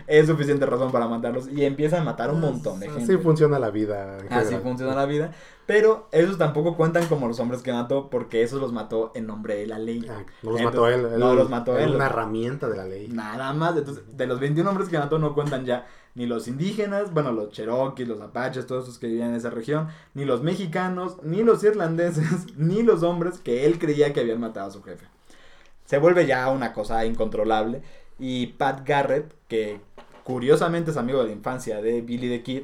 es suficiente razón para matarlos y empieza a matar un montón de gente. Así funciona la vida. Así funciona la vida. Pero esos tampoco cuentan como los hombres que mató, porque esos los mató en nombre de la ley. Ah, no los Entonces, mató él. él no los mató él. una herramienta de la ley. Nada más. Entonces, de los 21 hombres que mató no cuentan ya ni los indígenas, bueno, los cherokees, los apaches, todos esos que vivían en esa región, ni los mexicanos, ni los irlandeses, ni los hombres que él creía que habían matado a su jefe. Se vuelve ya una cosa incontrolable. Y Pat Garrett, que curiosamente es amigo de la infancia de Billy the Kid,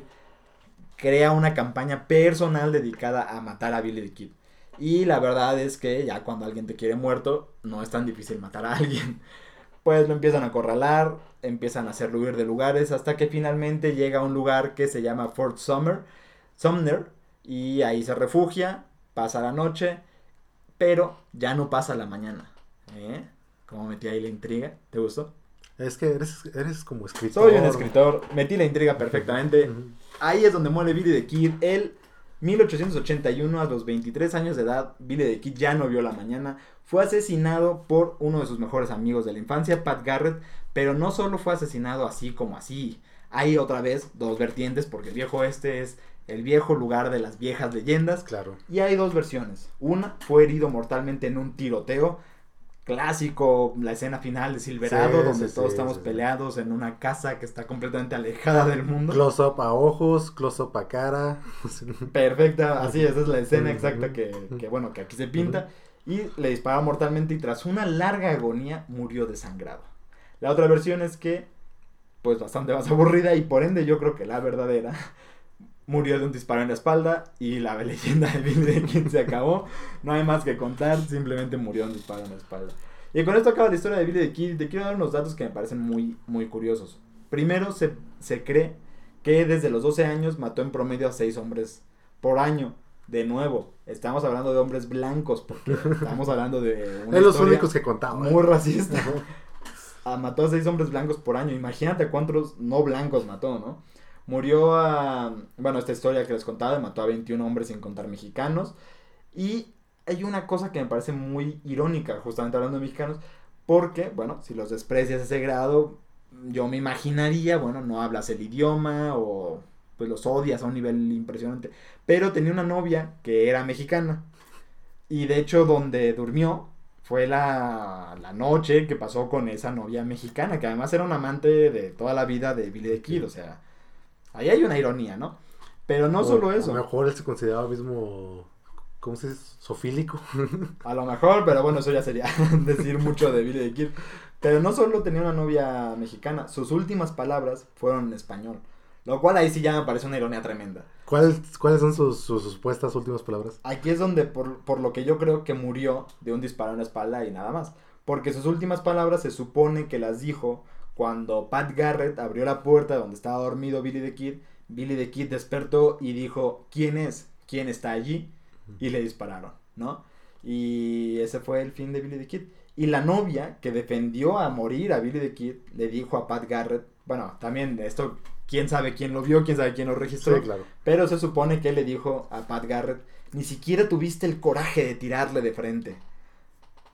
crea una campaña personal dedicada a matar a Billy the Kid. Y la verdad es que ya cuando alguien te quiere muerto, no es tan difícil matar a alguien. Pues lo empiezan a acorralar, empiezan a hacerlo huir de lugares, hasta que finalmente llega a un lugar que se llama Fort Summer, Sumner, y ahí se refugia, pasa la noche, pero ya no pasa la mañana. ¿Eh? ¿Cómo metí ahí la intriga? ¿Te gustó? Es que eres, eres como escritor. Soy un escritor, metí la intriga perfectamente. Ahí es donde muere Billy the Kid. Él 1881, a los 23 años de edad, Billy the Kid ya no vio la mañana. Fue asesinado por uno de sus mejores amigos de la infancia, Pat Garrett. Pero no solo fue asesinado así como así. Hay otra vez dos vertientes, porque el viejo este es el viejo lugar de las viejas leyendas. Claro. Y hay dos versiones. Una fue herido mortalmente en un tiroteo. Clásico, la escena final de Silverado, Sí, donde sí, todos sí, estamos peleados en una casa que está completamente alejada del mundo. Close up a ojos, close up a cara. Perfecta, así, esa es la escena exacta que, que, bueno, que aquí se pinta. Y le dispara mortalmente y tras una larga agonía murió desangrado. La otra versión es que, pues bastante más aburrida y por ende yo creo que la verdadera, murió de un disparo en la espalda y la leyenda de Billy Kid se acabó. No hay más que contar, simplemente murió de un disparo en la espalda. Y con esto acaba la historia de Billy the Kid. Te quiero dar unos datos que me parecen muy, muy curiosos. Primero, se, se cree que desde los 12 años mató en promedio a 6 hombres por año. De nuevo, estamos hablando de hombres blancos, porque estamos hablando de una Es los únicos que contaban. muy racista. Ah, mató a 6 hombres blancos por año. Imagínate cuántos no blancos mató, ¿no? Murió a. Bueno, esta historia que les contaba, mató a 21 hombres sin contar mexicanos. Y hay una cosa que me parece muy irónica, justamente hablando de mexicanos, porque, bueno, si los desprecias a ese grado, yo me imaginaría, bueno, no hablas el idioma o pues los odias a un nivel impresionante. Pero tenía una novia que era mexicana. Y de hecho, donde durmió fue la, la noche que pasó con esa novia mexicana, que además era un amante de toda la vida de Billy the Kid. O sea, ahí hay una ironía, ¿no? Pero no O- solo A eso. lo mejor él se consideraba mismo. ¿Cómo se dice? Sofílico. A lo mejor, pero bueno, eso ya sería decir mucho de Billy the Kid. Pero no solo tenía una novia mexicana, sus últimas palabras fueron en español. Lo cual ahí sí ya me parece una ironía tremenda. ¿Cuáles, ¿Cuáles son sus, sus supuestas últimas palabras? Aquí es donde, por, por lo que yo creo que murió de un disparo en la espalda y nada más. Porque sus últimas palabras se supone que las dijo cuando Pat Garrett abrió la puerta donde estaba dormido Billy the Kid. Billy the Kid despertó y dijo, ¿quién es? ¿Quién está allí? Y le dispararon, ¿no? Y ese fue el fin de Billy the Kid. Y la novia que defendió a morir a Billy the Kid le dijo a Pat Garrett, bueno, también esto, quién sabe quién lo vio, quién sabe quién lo registró. Sí, claro. Pero se supone que le dijo a Pat Garrett, ni siquiera tuviste el coraje de tirarle de frente.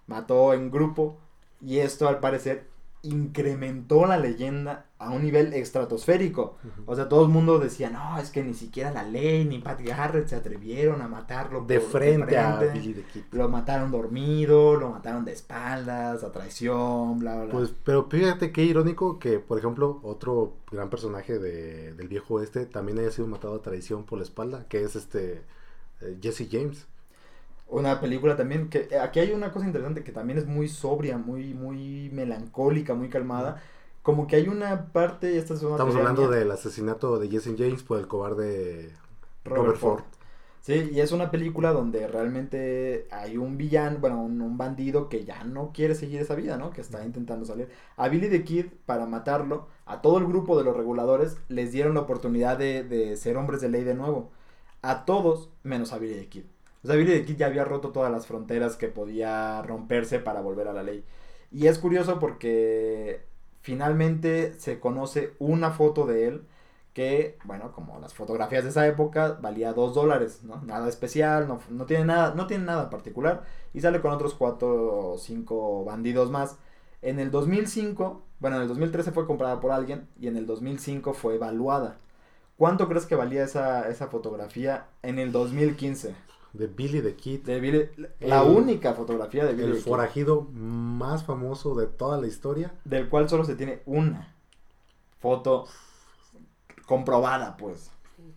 Mató en grupo y esto al parecer incrementó la leyenda a un nivel estratosférico. O sea, todo el mundo decía, no, es que ni siquiera la ley ni Pat Garrett se atrevieron a matarlo. De por- frente a frente. Billy the Kid. Lo mataron dormido, lo mataron de espaldas, a traición, bla, bla, bla. Pues, pero fíjate qué irónico que, por ejemplo, otro gran personaje de, del viejo este también haya sido matado a traición por la espalda, que es este eh, Jesse James. Una película también que eh, aquí hay una cosa interesante que también es muy sobria, muy muy melancólica, muy calmada. Como que hay una parte, esta es una Estamos hablando mía, del asesinato de Jesse James por el cobarde Robert Robert Ford. Ford. Sí, y es una película donde realmente hay un villano, bueno, un, un bandido que ya no quiere seguir esa vida, ¿no? Que está intentando salir. A Billy the Kid, para matarlo, a todo el grupo de los reguladores les dieron la oportunidad de, de ser hombres de ley de nuevo. A todos, menos a Billy the Kid. O sea, Billy the Kid ya había roto todas las fronteras que podía romperse para volver a la ley. Y es curioso porque finalmente se conoce una foto de él que, bueno, como las fotografías de esa época, valía dos dólares, ¿no? Nada especial, no, no, tiene nada, no tiene nada particular. Y sale con otros cuatro o cinco bandidos más. En el 2005, bueno, en el 2013 fue comprada por alguien y en el 2005 fue evaluada. ¿Cuánto crees que valía esa, esa fotografía en el 2015? De Billy the Kid. De Billy- la El- única fotografía de Billy el Kid, forajido más famoso de toda la historia. del cual solo se tiene una foto comprobada, pues.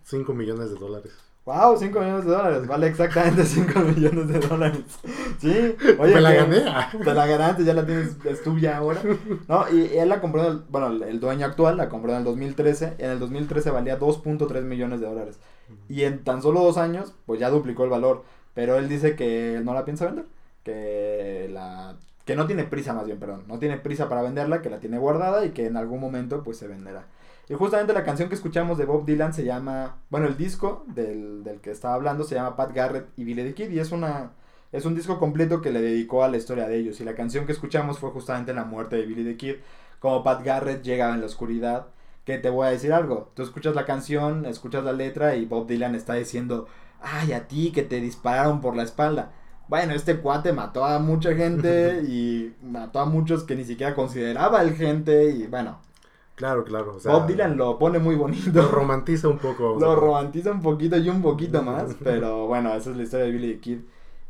5 millones de dólares. Wow, 5 millones de dólares. Vale exactamente 5 millones de dólares. Sí, oye. Me la gané. Te la ganaste, ya la tienes, es tuya ahora. No, y, y él la compró, en el- bueno, el- el dueño actual la compró en el 2013. En el 2013 valía 2.3 millones de dólares. Y en tan solo dos años, pues ya duplicó el valor. Pero él dice que no la piensa vender. Que la que no tiene prisa más bien, perdón. No tiene prisa para venderla, que la tiene guardada y que en algún momento pues se venderá. Y justamente la canción que escuchamos de Bob Dylan se llama, bueno, el disco del, del que estaba hablando se llama Pat Garrett y Billy the Kid y es una es un disco completo que le dedicó a la historia de ellos y la canción que escuchamos fue justamente la muerte de Billy the Kid, como Pat Garrett llega en la oscuridad, que te voy a decir algo, tú escuchas la canción, escuchas la letra y Bob Dylan está diciendo ay, a ti que te dispararon por la espalda. Bueno, este cuate mató a mucha gente y mató a muchos que ni siquiera consideraba el gente y bueno, Claro, claro. O sea, Bob Dylan lo pone muy bonito. lo romantiza un poco. Lo romantiza un poquito y un poquito más, pero bueno, esa es la historia de Billy the Kid.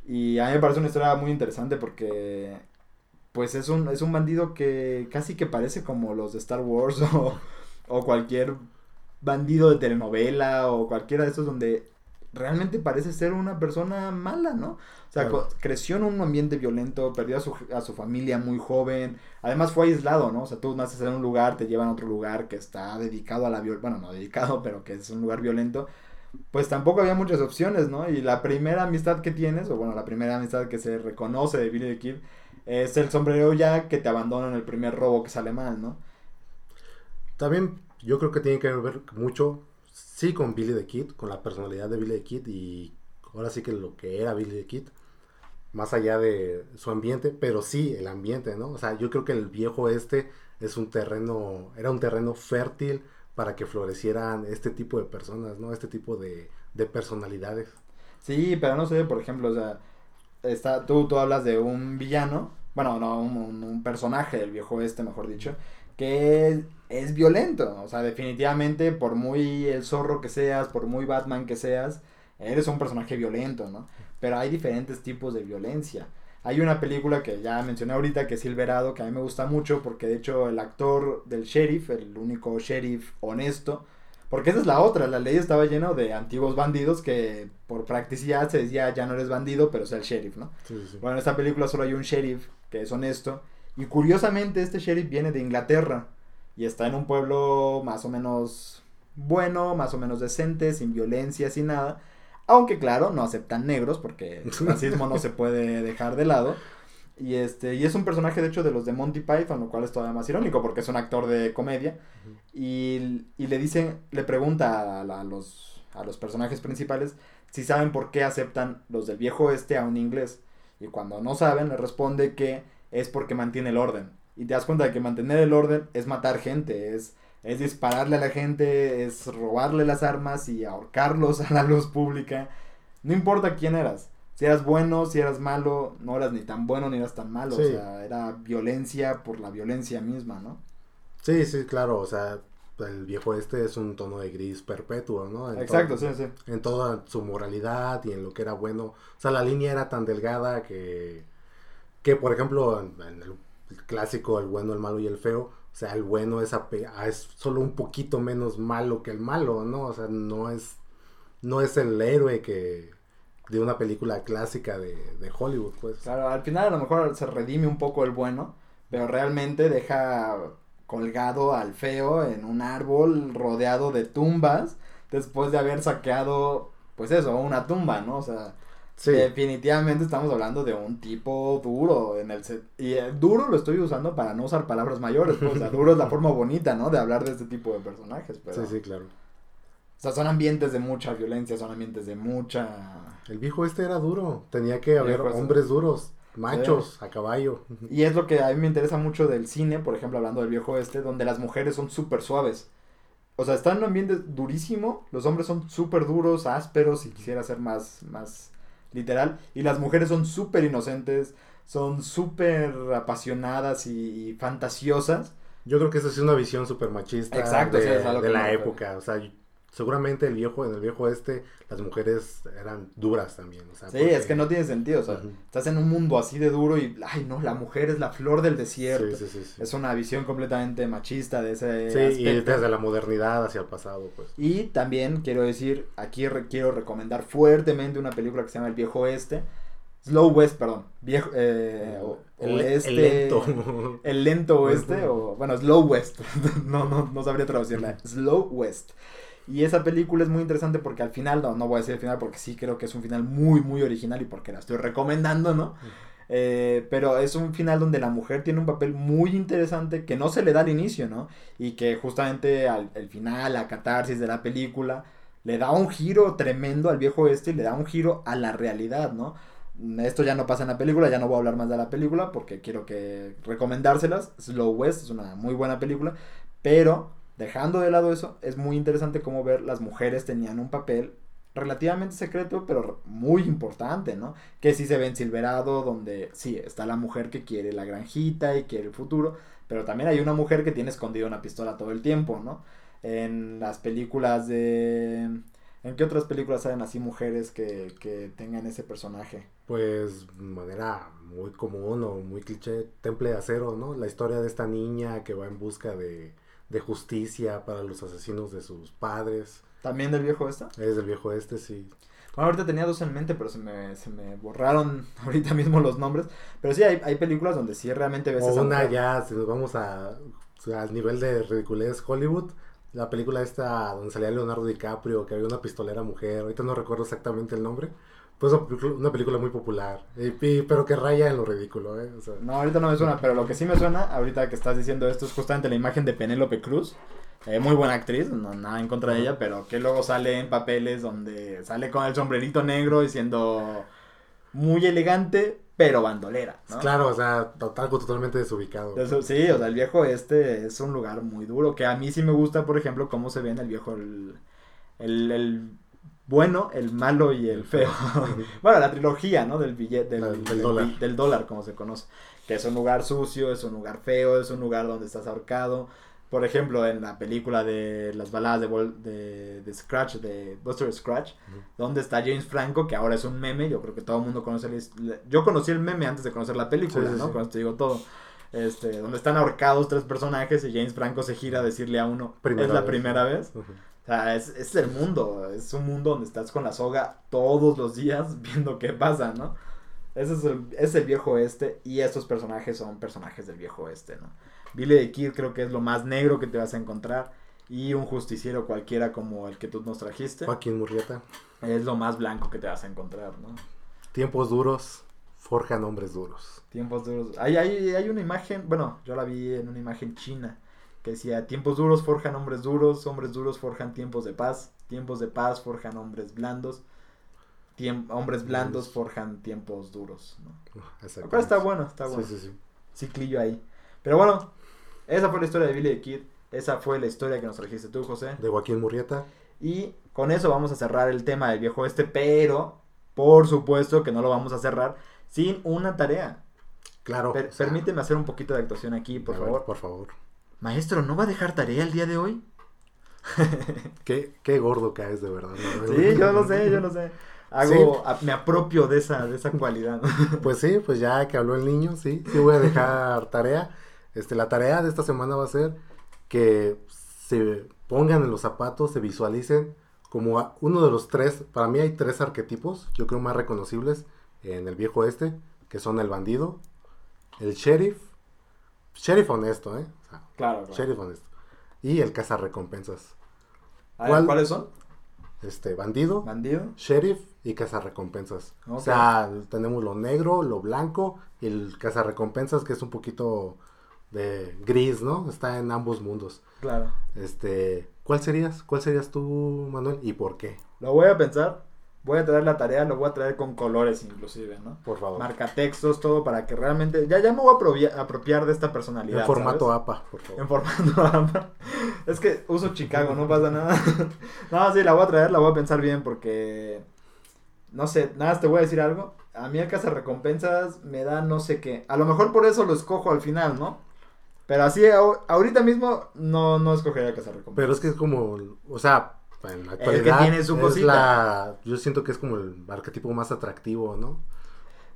Y a mí me parece una historia muy interesante porque pues es un, es un bandido que casi que parece como los de Star Wars o, o cualquier bandido de telenovela o cualquiera de estos donde realmente parece ser una persona mala, ¿no? O sea, Claro. creció en un ambiente violento, perdió a su, a su familia muy joven, además fue aislado, ¿no? O sea, tú naces en un lugar, te llevan a otro lugar que está dedicado a la violencia, bueno, no dedicado, pero que es un lugar violento, pues tampoco había muchas opciones, ¿no? Y la primera amistad que tienes, o bueno, la primera amistad que se reconoce de Billy the Kid, es el sombrero ya que te abandona en el primer robo que sale mal, ¿no? También yo creo que tiene que ver mucho, sí, con Billy the Kid, con la personalidad de Billy the Kid y ahora sí que lo que era Billy the Kid, más allá de su ambiente, pero sí el ambiente, ¿no? O sea, yo creo que el viejo este es un terreno, era un terreno fértil para que florecieran este tipo de personas, ¿no? Este tipo de, de personalidades. Sí, pero no sé, por ejemplo, o sea, está, tú, tú hablas de un villano, bueno, no, un, un- personaje del viejo este, mejor dicho, que es, violento, o sea, definitivamente, por muy el zorro que seas, por muy Batman que seas, eres un personaje violento, ¿no? Pero hay diferentes tipos de violencia. Hay una película que ya mencioné ahorita, que es Silverado, que a mí me gusta mucho, porque de hecho el actor del sheriff, el único sheriff honesto, porque esa es la otra, la ley estaba lleno de antiguos bandidos que por practicidad se decía ya no eres bandido, pero sea el sheriff, ¿no? Sí, sí, sí. Bueno, en esta película solo hay un sheriff que es honesto. Y curiosamente este sheriff viene de Inglaterra y está en un pueblo más o menos bueno, más o menos decente, sin violencia, sin nada. Aunque claro, no aceptan negros porque el racismo no se puede dejar de lado. Y este y es un personaje de hecho de los de Monty Python, lo cual es todavía más irónico porque es un actor de comedia. Y, y le dice, le pregunta a, los, a los personajes principales si saben por qué aceptan los del viejo este a un inglés. Y cuando no saben, le responde que es porque mantiene el orden. Y te das cuenta de que mantener el orden es matar gente, es, es dispararle a la gente, es robarle las armas y ahorcarlos a la luz pública. No importa quién eras. Si eras bueno, si eras malo, no eras ni tan bueno ni eras tan malo. O sea, era violencia por la violencia misma, ¿no? Sí, sí, claro, o sea, el viejo este es un tono de gris perpetuo, ¿no? En Exacto, todo- sí, sí. En toda su moralidad y en lo que era bueno. O sea, la línea era tan delgada que, que por ejemplo, en, en el clásico El bueno, el malo y el feo, o sea, el bueno es, ah, es solo un poquito menos malo que el malo, ¿no? O sea, no es, no es el héroe que de una película clásica de, de Hollywood, pues. Claro, al final a lo mejor se redime un poco el bueno, pero realmente deja colgado al feo en un árbol rodeado de tumbas después de haber saqueado, pues eso, una tumba, ¿no? O sea, Sí, definitivamente estamos hablando de un tipo duro en el set. Y eh, duro lo estoy usando para no usar palabras mayores, pues, o sea, duro es la forma bonita, ¿no? De hablar de este tipo de personajes, pero... sí, sí, claro. O sea, son ambientes de mucha violencia, son ambientes de mucha... El viejo este era duro, tenía que haber este. hombres duros, machos, a caballo. Y es lo que a mí me interesa mucho del cine, por ejemplo, hablando del viejo este, donde las mujeres son súper suaves. O sea, está en un ambiente durísimo, los hombres son súper duros, ásperos, si quisiera ser más, más literal, y las mujeres son súper inocentes, son súper apasionadas y, y fantasiosas. Yo creo que esa es una visión súper machista Exacto, de, es de la época. O sea, seguramente el viejo, en el viejo este, las mujeres eran duras también. O sea, Sí, porque- es que no tiene sentido, o sea, estás en un mundo así de duro y, ay no, la mujer es la flor del desierto. Sí, sí, sí. Es una visión completamente machista de ese Sí, y desde la modernidad hacia el pasado, pues. Y también quiero decir, aquí re- quiero recomendar fuertemente una película que se llama El Viejo Oeste. Slow West, perdón. Viejo, eh, o- el, oeste. el lento. El lento oeste, o bueno, Slow West. no, no, no sabría traducirla. Slow West. Y esa película es muy interesante porque al final, no, no voy a decir el final porque sí creo que es un final muy, muy original y porque la estoy recomendando, ¿no? Eh, pero es un final donde la mujer tiene un papel muy interesante que no se le da al inicio, ¿no? Y que justamente al el final, la catarsis de la película, le da un giro tremendo al viejo este y le da un giro a la realidad, ¿no? Esto ya no pasa en la película, ya no voy a hablar más de la película porque quiero que recomendárselas. Slow West es una muy buena película, pero dejando de lado eso, es muy interesante cómo ver las mujeres tenían un papel relativamente secreto, pero muy importante, ¿no? Que sí se ve en Silverado, donde sí, está la mujer que quiere la granjita y quiere el futuro, pero también hay una mujer que tiene escondida una pistola todo el tiempo, ¿no? En las películas de... ¿En qué otras películas salen así mujeres que, que tengan ese personaje? Pues manera muy común o muy cliché, Temple de Acero, ¿no? La historia de esta niña que va en busca de, de justicia para los asesinos de sus padres. ¿También del viejo esta? Es del viejo este, sí. Bueno, ahorita tenía dos en mente, pero se me, se me borraron ahorita mismo los nombres. Pero sí, hay, hay películas donde sí realmente ves O esa una mujer. ya, si nos vamos a, al nivel de ridiculez Hollywood, la película esta donde salía Leonardo DiCaprio, que había una pistolera mujer, ahorita no recuerdo exactamente el nombre, pues una película, muy popular, pero que raya en lo ridículo, ¿eh? O sea, No, ahorita no me suena, pero lo que sí me suena, ahorita que estás diciendo esto, es justamente la imagen de Penélope Cruz. Eh, muy buena actriz, no, nada en contra de ella, pero que luego sale en papeles donde sale con el sombrerito negro y siendo muy elegante, pero bandolera. ¿no? Claro, o sea, to- algo totalmente desubicado. Eso, sí, o sea, el viejo este es un lugar muy duro, que a mí sí me gusta, por ejemplo, cómo se ve en el viejo el, el, el bueno, el malo y el feo. bueno, la trilogía, ¿no? Del billete, del, La- del del- dólar. del dólar, como se conoce. Que es un lugar sucio, es un lugar feo, es un lugar donde estás ahorcado. Por ejemplo, en la película de las baladas de, de, de Scratch, de Buster Scratch, donde está James Franco, que ahora es un meme. Yo creo que todo el mundo conoce. la- Yo conocí el meme antes de conocer la película, Sí, sí, ¿no? sí. Con esto digo todo. Este, donde están ahorcados tres personajes y James Franco se gira a decirle a uno, Primera es la vez, primera vez. Ujú. O sea, es, es el mundo, es un mundo donde estás con la soga todos los días viendo qué pasa, ¿no? Ese es el, es el viejo oeste y estos personajes son personajes del viejo oeste, ¿no? Billy the Kid creo que es lo más negro que te vas a encontrar y un justiciero cualquiera como el que tú nos trajiste Joaquín Murrieta. es lo más blanco que te vas a encontrar, ¿no? Tiempos duros, forjan hombres duros. Tiempos duros. Hay, hay, hay una imagen, bueno, yo la vi en una imagen china que decía, tiempos duros forjan hombres duros, hombres duros forjan tiempos de paz, tiempos de paz forjan hombres blandos, hombres blandos forjan tiempos duros. ¿no? Pero está bueno, está bueno. Sí, sí, sí. Ciclillo ahí. Pero bueno, esa fue la historia de Billy the Kid, esa fue la historia que nos trajiste tú, José. De Joaquín Murrieta. Y con eso vamos a cerrar el tema del viejo este, pero por supuesto que no lo vamos a cerrar sin una tarea. Claro. Per- o sea, permíteme hacer un poquito de actuación aquí, por a ver, favor. por favor. Maestro, ¿no va a dejar tarea el día de hoy? Qué, qué gordo caes de verdad. ¿no? Sí, yo lo sé, yo lo sé. Hago, a- me apropio de esa, de esa cualidad. Pues sí, pues ya que habló el niño, sí, sí voy a dejar tarea. Este, la tarea de esta semana va a ser que se pongan en los zapatos, se visualicen como a- uno de los tres, para mí hay tres arquetipos, yo creo más reconocibles en el viejo este, que son el bandido, el sheriff, sheriff honesto, ¿eh? O Claro, claro. sheriff honesto, y el cazarrecompensas. ¿Cuál? ¿Cuáles son? Este, bandido, Bandido. sheriff y cazarrecompensas. O Ok. sea, tenemos lo negro, lo blanco y el cazarrecompensas que es un poquito de gris, ¿no? Está en ambos mundos. Claro. Este, ¿cuál serías? ¿Cuál serías tú, Manuel? ¿Y por qué? Lo voy a pensar. Voy a traer la tarea, lo voy a traer con colores inclusive, ¿no? Por favor. Marca textos, todo para que realmente... Ya, ya me voy a apropia- apropiar de esta personalidad. en formato ¿sabes? APA, por favor. En formato AMPA. Es que uso Chicago, no pasa nada. No, sí, la voy a traer, la voy a pensar bien porque... No sé, nada, te voy a decir algo. A mí el recompensas me da no sé qué. A lo mejor por eso lo escojo al final, ¿no? Pero así, ahorita mismo, no, no escogería recompensas Pero es que es como, o sea, en la que actualidad tiene su cosita. la, yo siento que es como el arquetipo más atractivo, ¿no?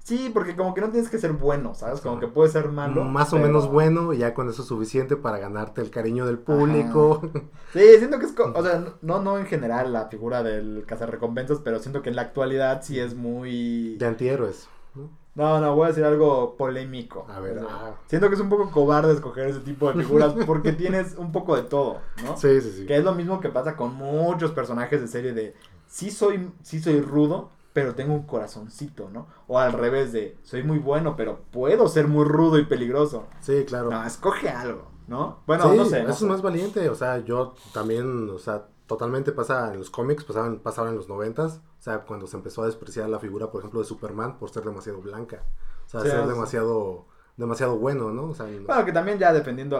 Sí, porque como que no tienes que ser bueno, ¿sabes? Como que puedes ser malo. Más o pero- menos bueno y ya con eso es suficiente para ganarte el cariño del público. Sí, siento que es, o sea, no, no en general la figura del cazarrecompensas, pero siento que en la actualidad sí es muy... de antihéroes. ¿no? No, no, voy a decir algo polémico. A ver, O sea, ah. Siento que es un poco cobarde escoger ese tipo de figuras porque tienes un poco de todo, ¿no? Sí, sí, sí. Que es lo mismo que pasa con muchos personajes de serie de sí soy, sí soy rudo, pero tengo un corazoncito, ¿no? O al revés de soy muy bueno, pero puedo ser muy rudo y peligroso. Sí, claro. No, escoge algo, ¿no? Bueno, Sí, no sé. no eso es sé. más valiente. O sea, yo también, o sea, totalmente pasa en los cómics, pasaban, pasaban en los noventas. O sea, cuando se empezó a despreciar la figura, por ejemplo, de Superman por ser demasiado blanca. O sea, Sí, ser sí. demasiado, demasiado bueno, ¿no? O sea, no- Bueno, que también ya dependiendo,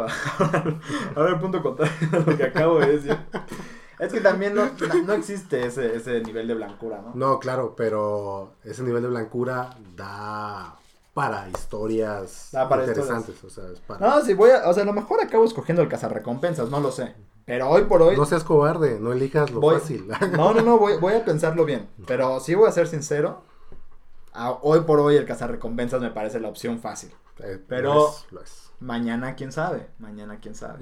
ahora el punto contrario de lo que acabo de decir. Es que también no, no- existe ese, ese nivel de blancura, ¿no? No, claro, pero ese nivel de blancura da para historias Da para interesantes. O sea, es para... No, sí, voy a, o sea, a lo mejor acabo escogiendo el cazarrecompensas, no lo sé. Pero hoy por hoy, No seas cobarde, no elijas lo Voy- fácil. no, no, no, voy, voy a pensarlo bien. Pero sí voy a ser sincero, a- hoy por hoy el cazarrecompensas me parece la opción fácil. Eh, Pero- lo es, lo es. Mañana, quién sabe. Mañana, quién sabe.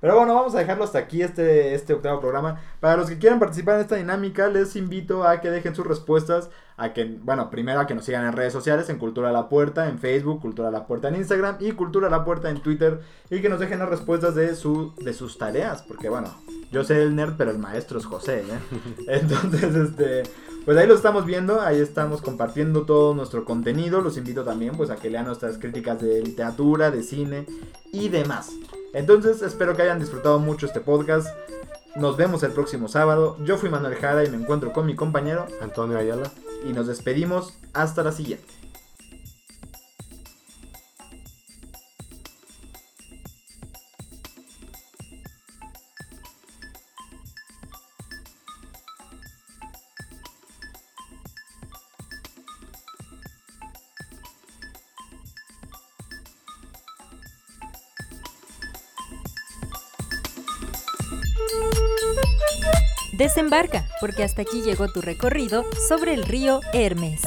Pero bueno, vamos a dejarlo hasta aquí este, este octavo programa. Para los que quieran participar en esta dinámica, les invito a que dejen sus respuestas. A que, bueno, primero a que nos sigan en redes sociales, en Cultura a la Puerta, en Facebook, Cultura a la Puerta en Instagram y Cultura a la Puerta en Twitter. Y que nos dejen las respuestas de, su, de sus tareas. Porque bueno, yo sé el nerd, pero el maestro es José, ¿eh? Entonces, este... Pues ahí lo estamos viendo, ahí estamos compartiendo todo nuestro contenido. Los invito también pues a que lean nuestras críticas de literatura, de cine y demás. Entonces espero que hayan disfrutado mucho este podcast. Nos vemos el próximo sábado. Yo fui Manuel Jara y me encuentro con mi compañero Antonio Ayala. Y nos despedimos hasta la siguiente. Desembarca, porque hasta aquí llegó tu recorrido sobre el río Hermes.